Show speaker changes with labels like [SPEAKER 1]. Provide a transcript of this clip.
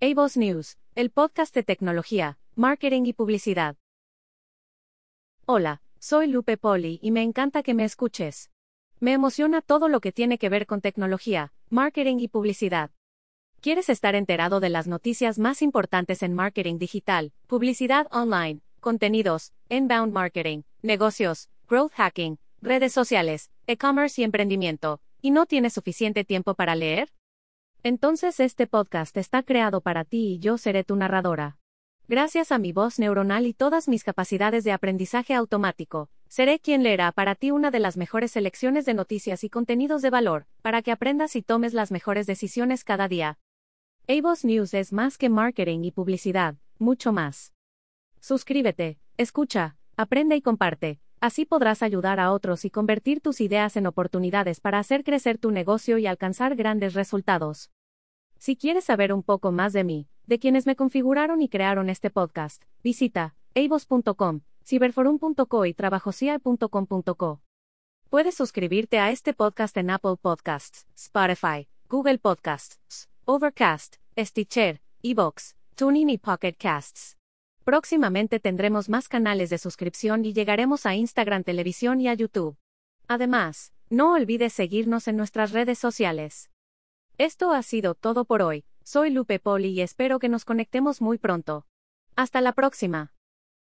[SPEAKER 1] Avos News, el podcast de tecnología, marketing y publicidad. Hola, soy Lupe Poli y me encanta que me escuches. Me emociona todo lo que tiene que ver con tecnología, marketing y publicidad. ¿Quieres estar enterado de las noticias más importantes en marketing digital, publicidad online, contenidos, inbound marketing, negocios, growth hacking, redes sociales, e-commerce y emprendimiento, y no tienes suficiente tiempo para leer? Entonces este podcast está creado para ti y yo seré tu narradora. Gracias a mi voz neuronal y todas mis capacidades de aprendizaje automático, seré quien leerá para ti una de las mejores selecciones de noticias y contenidos de valor, para que aprendas y tomes las mejores decisiones cada día. Avos News es más que marketing y publicidad, mucho más. Suscríbete, escucha, aprende y comparte, así podrás ayudar a otros y convertir tus ideas en oportunidades para hacer crecer tu negocio y alcanzar grandes resultados. Si quieres saber un poco más de mí, de quienes me configuraron y crearon este podcast, visita avos.com, ciberforum.co y trabajocial.com.co. Puedes suscribirte a este podcast en Apple Podcasts, Spotify, Google Podcasts, Overcast, Stitcher, Evox, Tuning y Pocket Casts. Próximamente tendremos más canales de suscripción y llegaremos a Instagram Televisión y a YouTube. Además, no olvides seguirnos en nuestras redes sociales. Esto ha sido todo por hoy. Soy Lupe Poli y espero que nos conectemos muy pronto. Hasta la próxima.